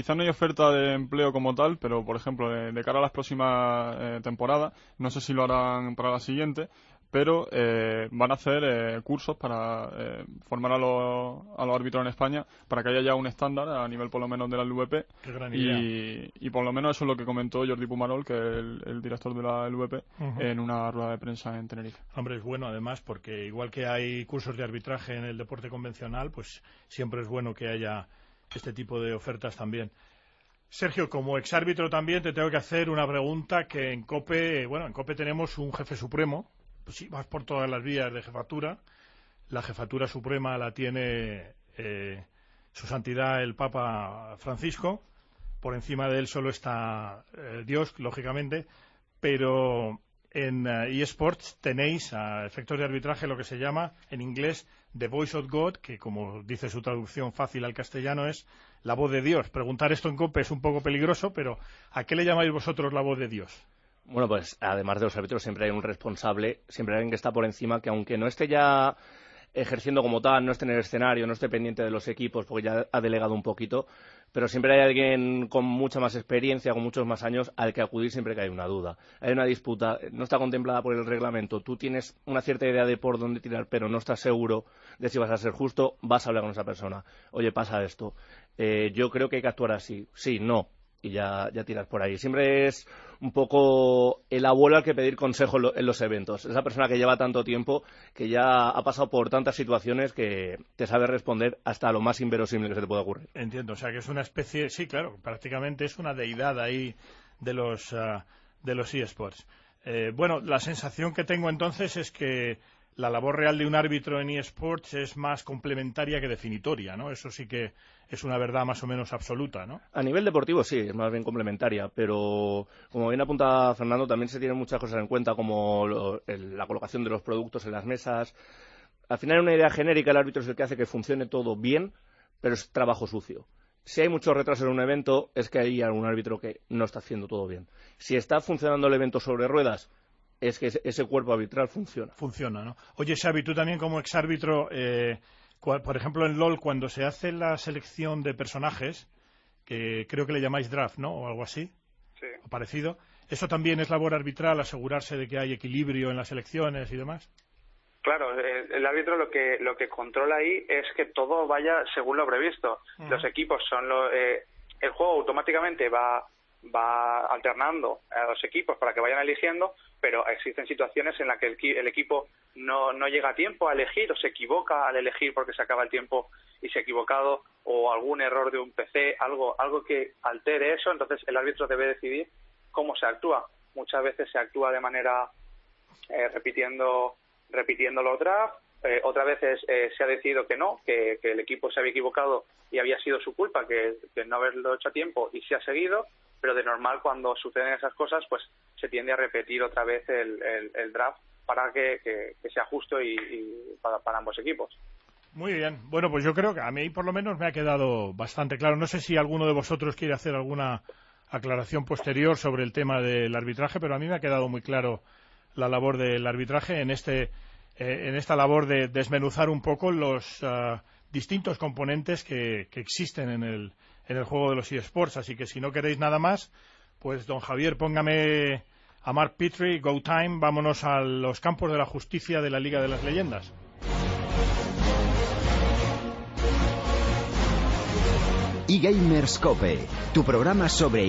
quizás no hay oferta de empleo como tal, pero por ejemplo, de, cara a las próximas eh, temporadas, no sé si lo harán para la siguiente, pero eh, van a hacer eh, cursos para eh, formar a los, a los árbitros en España para que haya ya un estándar a nivel por lo menos de la LVP y, y, por lo menos eso es lo que comentó Jordi Pumarol que es el, director de la LVP en una rueda de prensa en Tenerife. Hombre, es bueno además porque igual que hay cursos de arbitraje en el deporte convencional, pues siempre es bueno que haya este tipo de ofertas también. Sergio, como exárbitro también te tengo que hacer una pregunta que en COPE, bueno, en COPE tenemos un jefe supremo, si vas por todas las vías de jefatura. La jefatura suprema la tiene eh, su santidad el Papa Francisco. Por encima de él solo está eh, Dios, lógicamente. Pero en eh, eSports tenéis a efectos de arbitraje lo que se llama en inglés The Voice of God, que como dice su traducción fácil al castellano es la voz de Dios. Preguntar esto en COPE es un poco peligroso, pero ¿a qué le llamáis vosotros la voz de Dios? Bueno, pues además de los árbitros siempre hay un responsable, siempre hay alguien que está por encima, que aunque no esté ya ejerciendo como tal, no esté en el escenario, no esté pendiente de los equipos, porque ya ha delegado un poquito, pero siempre hay alguien con mucha más experiencia, con muchos más años, al que acudir siempre que hay una duda. Hay una disputa, no está contemplada por el reglamento, tú tienes una cierta idea de por dónde tirar, pero no estás seguro de si vas a ser justo, vas a hablar con esa persona. Oye, pasa esto. Eh, yo creo que hay que actuar así. Sí, no y ya, ya tiras por ahí. Siempre es un poco el abuelo al que pedir consejo en, los eventos. Esa persona que lleva tanto tiempo, que ya ha pasado por tantas situaciones que te sabe responder hasta lo más inverosímil que se te pueda ocurrir. Entiendo, o sea que es una especie, sí, claro, prácticamente es una deidad ahí de los, uh, de los eSports. Eh, bueno, la sensación que tengo entonces es que la labor real de un árbitro en eSports es más complementaria que definitoria, ¿no? Eso sí que es una verdad más o menos absoluta, ¿no? A nivel deportivo sí, es más bien complementaria, pero como bien apunta Fernando, también se tienen muchas cosas en cuenta, como la colocación de los productos en las mesas. Al final, una idea genérica, el árbitro es el que hace que funcione todo bien, pero es trabajo sucio. Si hay mucho retraso en un evento, es que hay algún árbitro que no está haciendo todo bien. Si está funcionando el evento sobre ruedas, es que ese cuerpo arbitral funciona. Funciona, ¿no? Oye, Xavi, tú también como exárbitro, eh, por ejemplo, en LOL, cuando se hace la selección de personajes, que creo que le llamáis draft, ¿no? O algo así. Sí. O parecido. ¿Eso también es labor arbitral, asegurarse de que hay equilibrio en las elecciones y demás? Claro, el, árbitro lo que lo que controla ahí es que todo vaya según lo previsto. Los equipos son lo, eh, el juego automáticamente va va alternando a los equipos para que vayan eligiendo, pero existen situaciones en las que el, equipo no, no llega a tiempo a elegir o se equivoca al elegir porque se acaba el tiempo y se ha equivocado o algún error de un PC, algo, algo que altere eso, entonces el árbitro debe decidir cómo se actúa. Muchas veces se actúa de manera eh, repitiendo, repitiendo los drafts, eh, otras veces eh, se ha decidido que no, que, el equipo se había equivocado y había sido su culpa, que, que no haberlo hecho a tiempo y se ha seguido pero de normal cuando suceden esas cosas pues se tiende a repetir otra vez el, draft para que, sea justo y, para, ambos equipos. Muy bien. Bueno, pues yo creo que a mí por lo menos me ha quedado bastante claro. No sé si alguno de vosotros quiere hacer alguna aclaración posterior sobre el tema del arbitraje, pero a mí me ha quedado muy claro la labor del arbitraje en este eh, en esta labor de desmenuzar un poco los ah, distintos componentes que existen en el en el juego de los eSports. Así que si no queréis nada más, pues don Javier, póngame a Mark Petrie, Go Time, vámonos a los campos de la justicia de la Liga de las Leyendas. tu programa sobre.